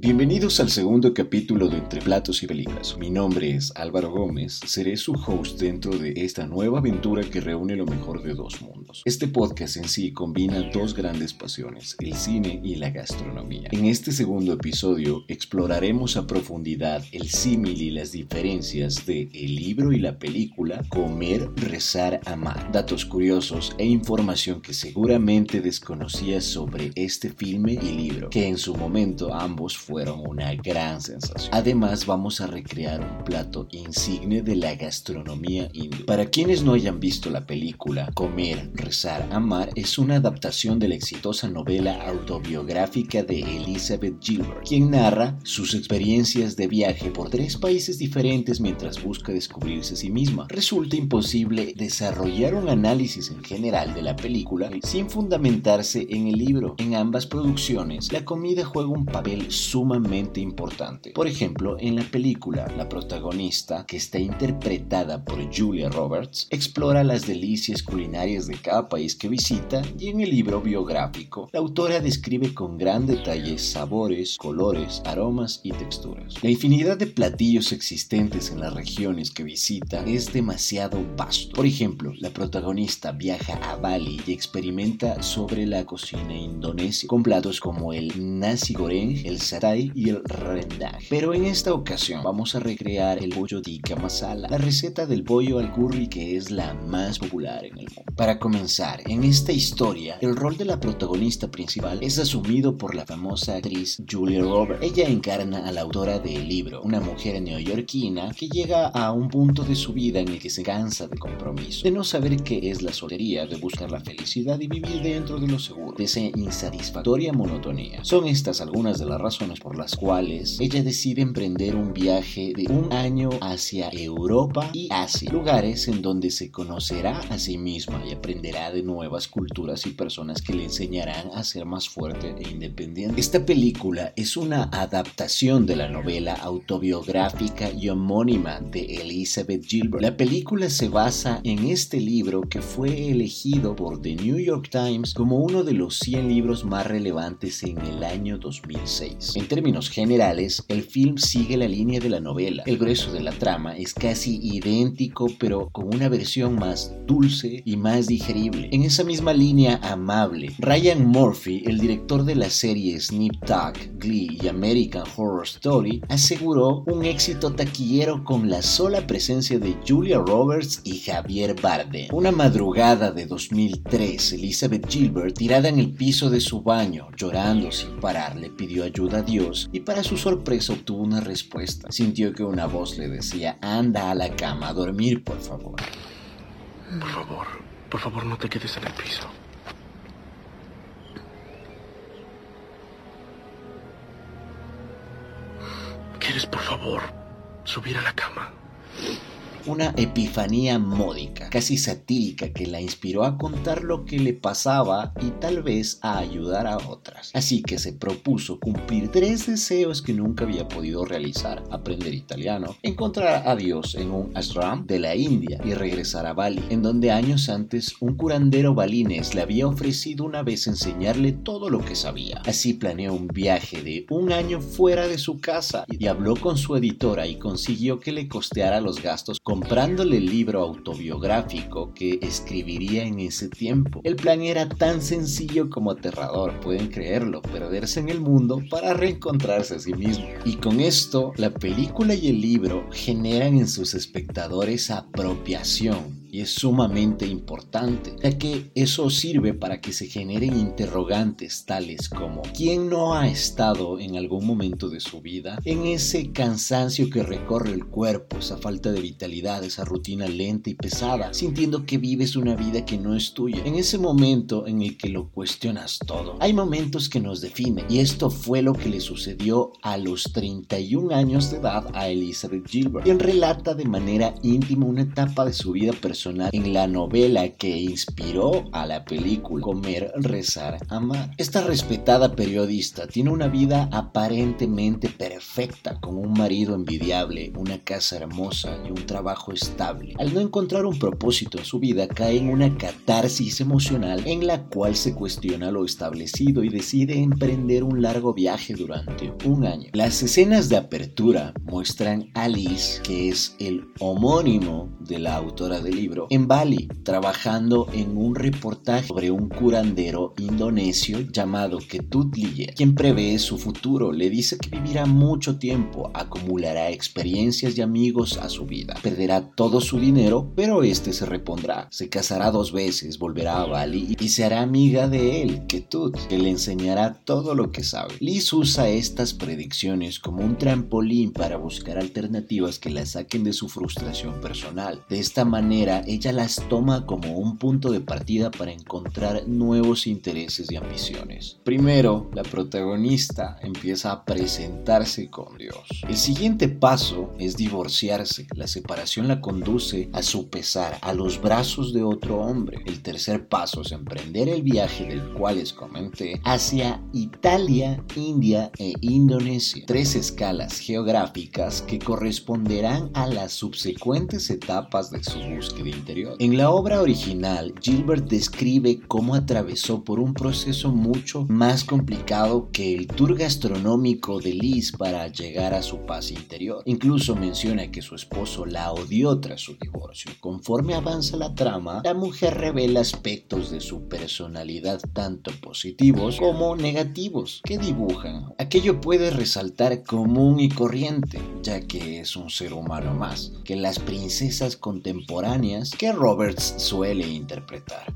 Bienvenidos al segundo capítulo de Entre Platos y Películas. Mi nombre es Álvaro Gómez, seré su host dentro de esta nueva aventura que reúne lo mejor de dos mundos. Este podcast en sí combina dos grandes pasiones, el cine y la gastronomía. En este segundo episodio exploraremos a profundidad el símil y las diferencias de el libro y la película Comer, Rezar, Amar. Datos curiosos e información que seguramente desconocías sobre este filme y libro, que en su momento ambos fueron una gran sensación. Además, vamos a recrear un plato insigne de la gastronomía hindú. Para quienes no hayan visto la película, Comer, Rezar, Amar es una adaptación de la exitosa novela autobiográfica de Elizabeth Gilbert, quien narra sus experiencias de viaje por tres países diferentes mientras busca descubrirse a sí misma. Resulta imposible desarrollar un análisis en general de la película sin fundamentarse en el libro. En ambas producciones, la comida juega un papel sumamente importante. Por ejemplo, en la película, la protagonista, que está interpretada por Julia Roberts, explora las delicias culinarias de cada país que visita y en el libro biográfico, la autora describe con gran detalle sabores, colores, aromas y texturas. La infinidad de platillos existentes en las regiones que visita es demasiado vasto. Por ejemplo, la protagonista viaja a Bali y experimenta sobre la cocina indonesia con platos como el nasi goreng, el satay y el rendang. Pero en esta ocasión vamos a recrear el pollo tikka masala, la receta del pollo al curry que es la más popular en el mundo. Para comenzar, en esta historia, el rol de la protagonista principal es asumido por la famosa actriz Julia Roberts. Ella encarna a la autora del libro, una mujer neoyorquina que llega a un punto de su vida en el que se cansa de compromiso, de no saber qué es la soltería, de buscar la felicidad y vivir dentro de lo seguro, de esa insatisfactoria monotonía. Son estas algunas de las razones por las cuales ella decide emprender un viaje de un año hacia Europa y Asia, lugares en donde se conocerá a sí misma y aprenderá de nuevas culturas y personas que le enseñarán a ser más fuerte e independiente. Esta película es una adaptación de la novela autobiográfica y homónima de Elizabeth Gilbert. La película se basa en este libro que fue elegido por The New York Times como uno de los 100 libros más relevantes en el año 2006. En términos generales, el film sigue la línea de la novela. El grueso de la trama es casi idéntico, pero con una versión más dulce y más digerible. En esa misma línea amable, Ryan Murphy, el director de la serie Snip Tuck, Glee y American Horror Story, aseguró un éxito taquillero con la sola presencia de Julia Roberts y Javier Bardem. Una madrugada de 2003, Elizabeth Gilbert, tirada en el piso de su baño, llorando sin parar, le pidió ayuda a Dios y para su sorpresa obtuvo una respuesta. Sintió que una voz le decía, anda a la cama a dormir, por favor. Por favor, por favor no te quedes en el piso. ¿Quieres, por favor, subir a la cama? Una epifanía módica, casi satírica, que la inspiró a contar lo que le pasaba y tal vez a ayudar a otras. Así que se propuso cumplir tres deseos que nunca había podido realizar, aprender italiano, encontrar a Dios en un ashram de la India y regresar a Bali, en donde años antes un curandero balinés le había ofrecido una vez enseñarle todo lo que sabía. Así planeó un viaje de un año fuera de su casa y habló con su editora y consiguió que le costeara los gastos comprándole el libro autobiográfico que escribiría en ese tiempo. El plan era tan sencillo como aterrador, pueden creerlo, perderse en el mundo para reencontrarse a sí mismo. Y con esto, la película y el libro generan en sus espectadores apropiación y es sumamente importante, ya que eso sirve para que se generen interrogantes tales como ¿quién no ha estado en algún momento de su vida en ese cansancio que recorre el cuerpo, esa falta de vitalidad, esa rutina lenta y pesada, sintiendo que vives una vida que no es tuya? En ese momento en el que lo cuestionas todo, hay momentos que nos definen y esto fue lo que le sucedió a los 31 años de edad a Elizabeth Gilbert, quien relata de manera íntima una etapa de su vida personal en la novela que inspiró a la película Comer, Rezar, Amar. Esta respetada periodista tiene una vida aparentemente perfecta, con un marido envidiable, una casa hermosa y un trabajo estable. Al no encontrar un propósito en su vida, cae en una catarsis emocional en la cual se cuestiona lo establecido y decide emprender un largo viaje durante un año. Las escenas de apertura muestran a Alice, que es el homónimo de la autora del libro, en Bali, trabajando en un reportaje sobre un curandero indonesio llamado Ketut Liye, quien prevé su futuro. Le dice que vivirá mucho tiempo, acumulará experiencias y amigos a su vida, perderá todo su dinero, pero este se repondrá, se casará dos veces, volverá a Bali y se hará amiga de él, Ketut, que le enseñará todo lo que sabe. Liz usa estas predicciones como un trampolín para buscar alternativas que la saquen de su frustración personal. De esta manera, ella las toma como un punto de partida para encontrar nuevos intereses y ambiciones. Primero, la protagonista empieza a presentarse con Dios. El siguiente paso es divorciarse. La separación la conduce a su pesar, a los brazos de otro hombre. El tercer paso es emprender el viaje del cual les comenté hacia Italia, India e Indonesia. Tres escalas geográficas que corresponderán a las subsecuentes etapas de su búsqueda interior. En la obra original, Gilbert describe cómo atravesó por un proceso mucho más complicado que el tour gastronómico de Liz para llegar a su paz interior. Incluso menciona que su esposo la odió tras su divorcio. Conforme avanza la trama, la mujer revela aspectos de su personalidad tanto positivos como negativos que dibujan. Aquello puede resaltar común y corriente, ya que es un ser humano más que las princesas contemporáneas que Roberts suele interpretar.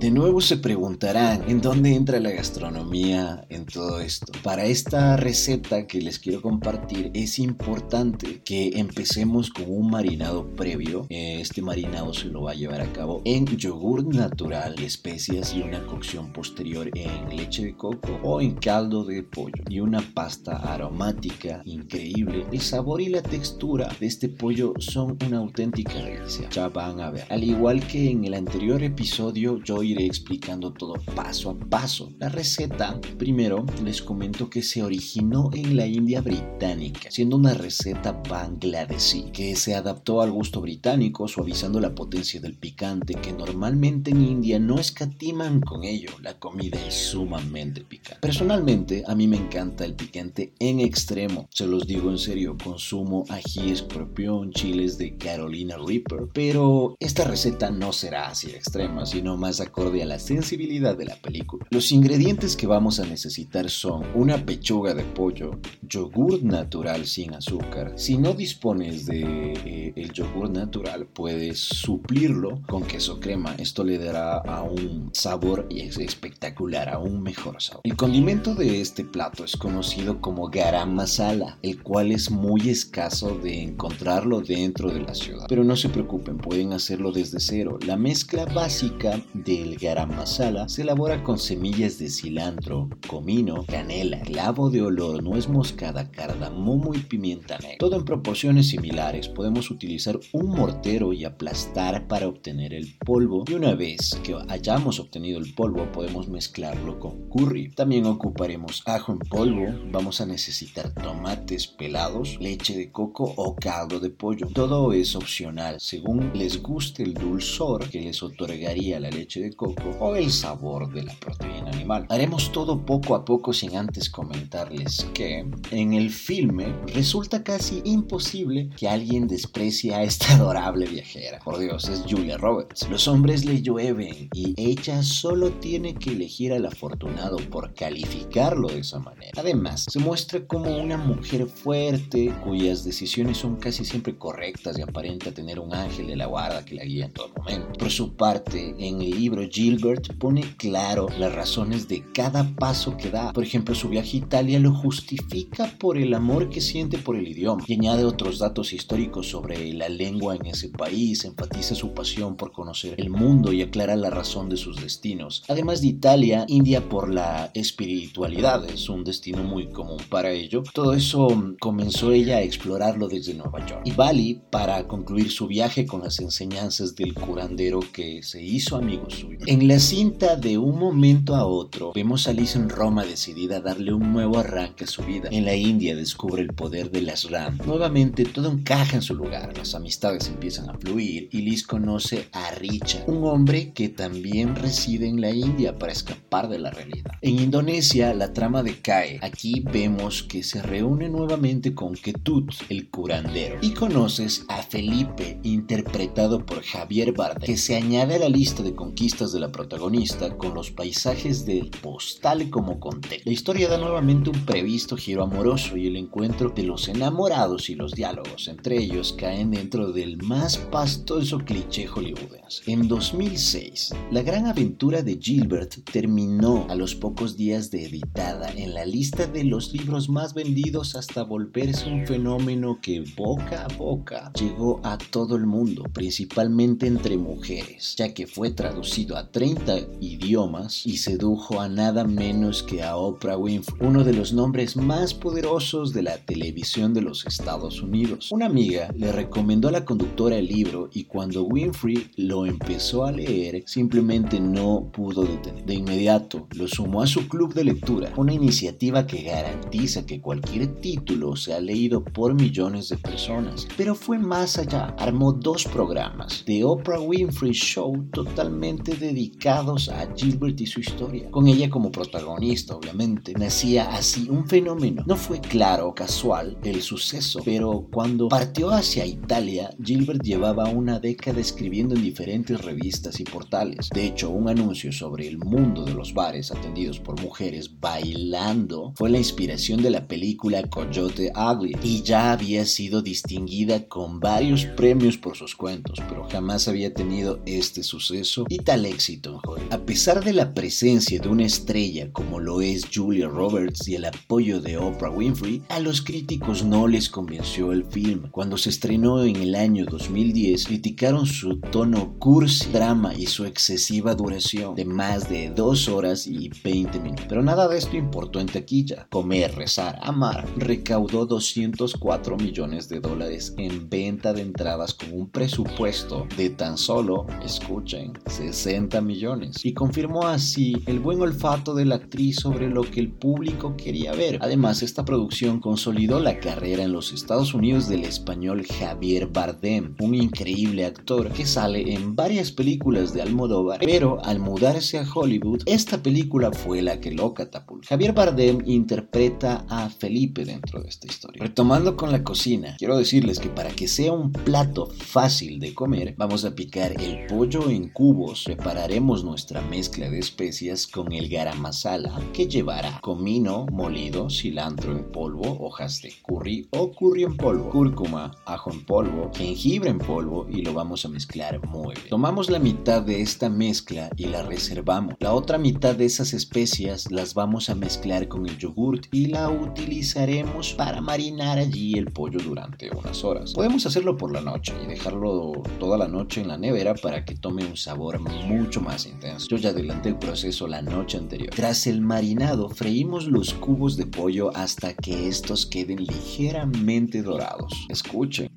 De nuevo se preguntarán en dónde entra la gastronomía en todo esto. Para esta receta que les quiero compartir es importante que empecemos con un marinado previo. Este marinado se lo va a llevar a cabo en yogur natural, especias y una cocción posterior en leche de coco o en caldo de pollo y una pasta aromática increíble. El sabor y la textura de este pollo son una auténtica delicia. Ya van a ver. Al igual que en el anterior episodio yo iré explicando todo paso a paso. La receta, primero les comento que se originó en la India británica, siendo una receta bangladesí, que se adaptó al gusto británico, suavizando la potencia del picante, que normalmente en India no escatiman con ello. La comida es sumamente picante. Personalmente, a mí me encanta el picante en extremo. Se los digo en serio, consumo ají escorpión, chiles de Carolina Reaper, pero esta receta no será así extrema, sino más acorde a la sensibilidad de la película. Los ingredientes que vamos a necesitar son una pechuga de pollo, yogur natural sin azúcar. Si no dispones de eh, el yogur natural, puedes suplirlo con queso crema. Esto le dará a un sabor espectacular, a un mejor sabor. El condimento de este plato es conocido como garam masala, el cual es muy escaso de encontrarlo dentro de la ciudad. Pero no se preocupen, pueden hacerlo desde cero. La mezcla básica de el garam masala se elabora con semillas de cilantro, comino, canela, clavo de olor, nuez moscada, cardamomo y pimienta negra. Todo en proporciones similares. Podemos utilizar un mortero y aplastar para obtener el polvo. Y una vez que hayamos obtenido el polvo, podemos mezclarlo con curry. También ocuparemos ajo en polvo. Vamos a necesitar tomates pelados, leche de coco o caldo de pollo. Todo es opcional según les guste el dulzor que les otorgaría la leche de coco o el sabor de la proteína animal. Haremos todo poco a poco sin antes comentarles que en el filme resulta casi imposible que alguien desprecie a esta adorable viajera. Por Dios, es Julia Roberts. Los hombres le llueven y ella solo tiene que elegir al afortunado por calificarlo de esa manera. Además, se muestra como una mujer fuerte cuyas decisiones son casi siempre correctas y aparenta tener un ángel de la guarda que la guía en todo momento. Por su parte, en el libro Gilbert pone claro las razones de cada paso que da. Por ejemplo, su viaje a Italia lo justifica por el amor que siente por el idioma y añade otros datos históricos sobre la lengua en ese país, enfatiza su pasión por conocer el mundo y aclara la razón de sus destinos. Además de Italia, India por la espiritualidad es un destino muy común para ello. Todo eso comenzó ella a explorarlo desde Nueva York. Y Bali para concluir su viaje con las enseñanzas del curandero que se hizo amigo suyo. En la cinta de un momento a otro vemos a Liz en Roma decidida a darle un nuevo arranque a su vida. En la India descubre el poder de las RAM. Nuevamente todo encaja en su lugar, las amistades empiezan a fluir y Liz conoce a Richard, un hombre que también reside en la India para escapar de la realidad. En Indonesia la trama decae. Aquí vemos que se reúne nuevamente con Ketut, el curandero, y conoces a Felipe, interpretado por Javier Bardem, que se añade a la lista de conquistas de la protagonista con los paisajes del postal como contexto. La historia da nuevamente un previsto giro amoroso y el encuentro de los enamorados y los diálogos entre ellos caen dentro del más pastoso cliché hollywoodense. En 2006, la gran aventura de Gilbert terminó a los pocos días de editada en la lista de los libros más vendidos hasta volverse un fenómeno que boca a boca llegó a todo el mundo, principalmente entre mujeres, ya que fue traducido a 30 idiomas y sedujo a nada menos que a Oprah Winfrey, uno de los nombres más poderosos de la televisión de los Estados Unidos. Una amiga le recomendó a la conductora el libro y cuando Winfrey lo empezó a leer, simplemente no pudo detener. De inmediato lo sumó a su club de lectura, una iniciativa que garantiza que cualquier título sea leído por millones de personas. Pero fue más allá, armó dos programas, The Oprah Winfrey Show, totalmente dedicados a Gilbert y su historia, con ella como protagonista, obviamente. Nacía así un fenómeno. No fue claro o casual el suceso, pero cuando partió hacia Italia, Gilbert llevaba una década escribiendo en diferentes revistas y portales. De hecho, un anuncio sobre el mundo de los bares atendidos por mujeres bailando fue la inspiración de la película Coyote Ugly y ya había sido distinguida con varios premios por sus cuentos, pero jamás había tenido este suceso y éxito. A pesar de la presencia de una estrella como lo es Julia Roberts y el apoyo de Oprah Winfrey, a los críticos no les convenció el film. Cuando se estrenó en el año 2010, criticaron su tono cursi, drama y su excesiva duración de más de 2 horas y 20 minutos. Pero nada de esto importó en taquilla. Comer, rezar, amar recaudó 204 millones de dólares en venta de entradas con un presupuesto de tan solo, escuchen, 60 millones. Y confirmó así el buen olfato de la actriz sobre lo que el público quería ver. Además, esta producción consolidó la carrera en los Estados Unidos del español Javier Bardem, un increíble actor que sale en varias películas de Almodóvar, pero al mudarse a Hollywood, esta película fue la que lo catapultó. Javier Bardem interpreta a Felipe dentro de esta historia. Retomando con la cocina, quiero decirles que para que sea un plato fácil de comer, vamos a picar el pollo en cubos, prepararemos nuestra mezcla de especias con el garam masala que llevará comino molido, cilantro en polvo, hojas de curry o curry en polvo, cúrcuma, ajo en polvo, jengibre en polvo y lo vamos a mezclar muy bien. Tomamos la mitad de esta mezcla y la reservamos. La otra mitad de esas especias las vamos a mezclar con el yogurt y la utilizaremos para marinar allí el pollo durante unas horas. Podemos hacerlo por la noche y dejarlo toda la noche en la nevera para que tome un sabor mucho más intenso. Yo ya adelanté el proceso la noche anterior. Tras el marinado, freímos los cubos de pollo hasta que estos queden ligeramente dorados. Escuchen.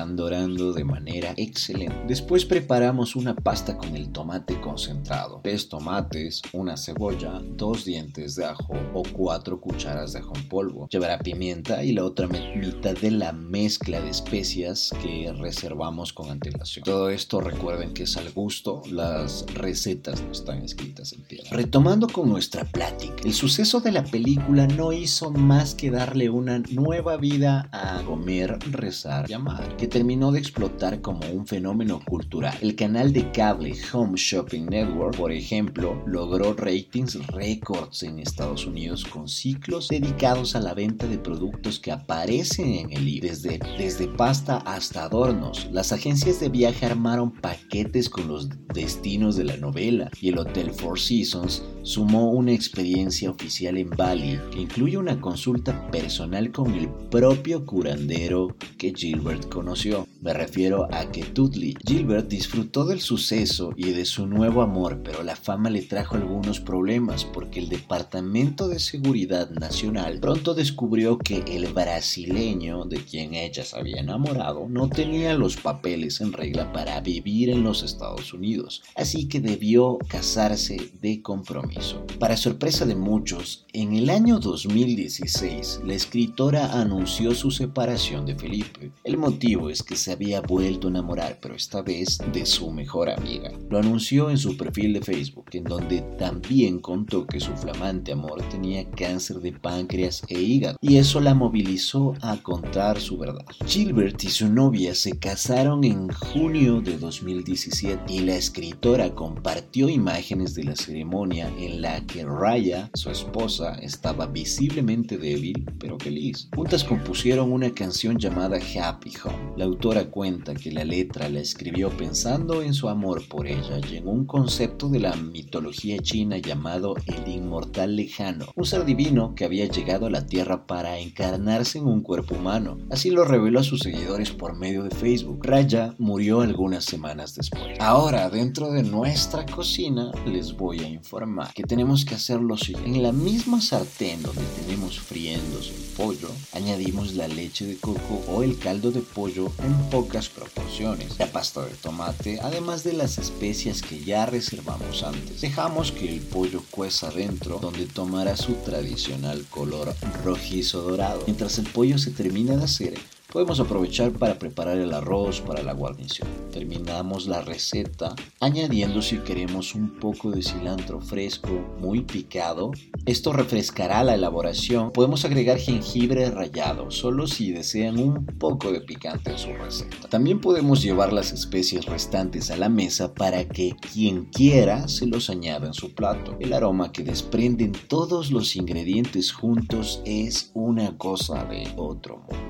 Están dorando de manera excelente. Después preparamos una pasta con el tomate concentrado, tres tomates, una cebolla, dos dientes de ajo o cuatro cucharas de ajo en polvo. Llevará pimienta y la otra mitad de la mezcla de especias que reservamos con antelación. Todo esto recuerden que es al gusto, las recetas no están escritas en piedra. Retomando con nuestra plática, el suceso de la película no hizo más que darle una nueva vida a comer, rezar y amar. ¿Qué te terminó de explotar como un fenómeno cultural. El canal de cable Home Shopping Network, por ejemplo, logró ratings récords en Estados Unidos con ciclos dedicados a la venta de productos que aparecen en el libro, desde, desde pasta hasta adornos. Las agencias de viaje armaron paquetes con los destinos de la novela y el Hotel Four Seasons sumó una experiencia oficial en Bali que incluye una consulta personal con el propio curandero que Gilbert conoció. Me refiero a que Dudley. Gilbert disfrutó del suceso y de su nuevo amor, pero la fama le trajo algunos problemas porque el Departamento de Seguridad Nacional pronto descubrió que el brasileño de quien ella se había enamorado no tenía los papeles en regla para vivir en los Estados Unidos, así que debió casarse de compromiso. Para sorpresa de muchos, en el año 2016 la escritora anunció su separación de Felipe. El motivo es que se había vuelto a enamorar, pero esta vez de su mejor amiga. Lo anunció en su perfil de Facebook, en donde también contó que su flamante amor tenía cáncer de páncreas e hígado, y eso la movilizó a contar su verdad. Gilbert y su novia se casaron en junio de 2017 y la escritora compartió imágenes de la ceremonia en la que Raya, su esposa, estaba visiblemente débil pero feliz. Juntas compusieron una canción llamada Happy Home. La autora cuenta que la letra la escribió pensando en su amor por ella y en un concepto de la mitología china llamado el inmortal lejano, un ser divino que había llegado a la Tierra para encarnarse en un cuerpo humano. Así lo reveló a sus seguidores por medio de Facebook. Raya murió algunas semanas después. Ahora, dentro de nuestra cocina, les voy a informar que tenemos que hacer lo siguiente. En la misma sartén donde tenemos friéndose el pollo, añadimos la leche de coco o el caldo de pollo en pocas proporciones, la pasta de tomate, además de las especias que ya reservamos antes. Dejamos que el pollo cueza dentro, donde tomará su tradicional color rojizo dorado. Mientras el pollo se termina de hacer, Podemos aprovechar para preparar el arroz para la guarnición. Terminamos la receta añadiendo si queremos un poco de cilantro fresco muy picado. Esto refrescará la elaboración. Podemos agregar jengibre rallado, solo si desean un poco de picante en su receta. También podemos llevar las especies restantes a la mesa para que quien quiera se los añada en su plato. El aroma que desprenden todos los ingredientes juntos es una cosa de otro mundo.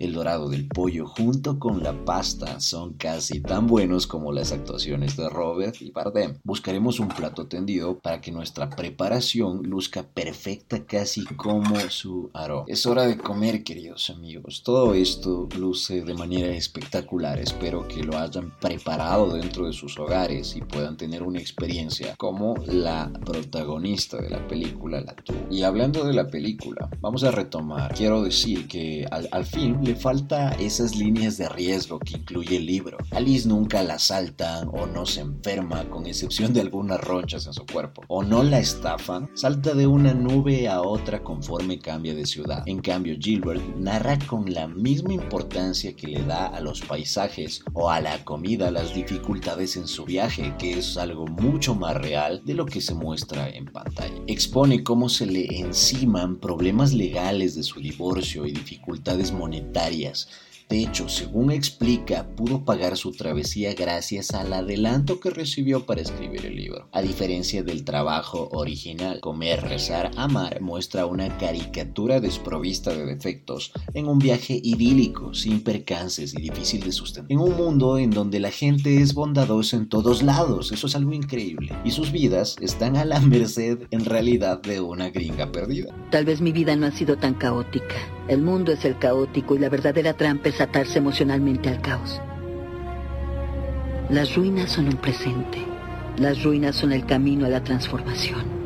El dorado del pollo junto con la pasta son casi tan buenos como las actuaciones de Robert y Bardem. Buscaremos un plato tendido para que nuestra preparación luzca perfecta casi como su aroma. Es hora de comer, queridos amigos. Todo esto luce de manera espectacular. Espero que lo hayan preparado dentro de sus hogares y puedan tener una experiencia como la protagonista de la película la tuvo. Y hablando de la película, vamos a retomar. Quiero decir que al, al falta esas líneas de riesgo que incluye el libro. Alice nunca la asaltan o no se enferma, con excepción de algunas ronchas en su cuerpo. O no la estafan, salta de una nube a otra conforme cambia de ciudad. En cambio, Gilbert narra con la misma importancia que le da a los paisajes o a la comida las dificultades en su viaje, que es algo mucho más real de lo que se muestra en pantalla. Expone cómo se le enciman problemas legales de su divorcio y dificultades monetarias secundarias de hecho, según explica, pudo pagar su travesía gracias al adelanto que recibió para escribir el libro. A diferencia del trabajo original, Comer, Rezar, Amar muestra una caricatura desprovista de defectos en un viaje idílico, sin percances y difícil de sustentar. En un mundo en donde la gente es bondadosa en todos lados, eso es algo increíble. Y sus vidas están a la merced en realidad de una gringa perdida. Tal vez mi vida no ha sido tan caótica. El mundo es el caótico y la verdadera trampa es atarse emocionalmente al caos. Las ruinas son un presente. Las ruinas son el camino a la transformación.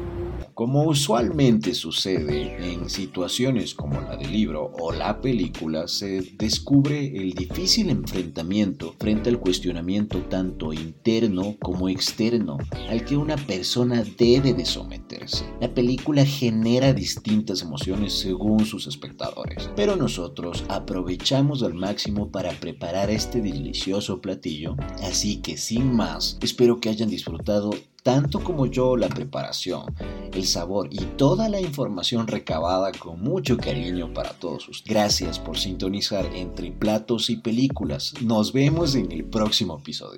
Como usualmente sucede en situaciones como la del libro o la película, se descubre el difícil enfrentamiento frente al cuestionamiento tanto interno como externo al que una persona debe de someterse. La película genera distintas emociones según sus espectadores, pero nosotros aprovechamos al máximo para preparar este delicioso platillo, así que sin más, espero que hayan disfrutado tanto como yo la preparación, el sabor y toda la información recabada con mucho cariño para todos ustedes. Gracias por sintonizar entre platos y películas. Nos vemos en el próximo episodio.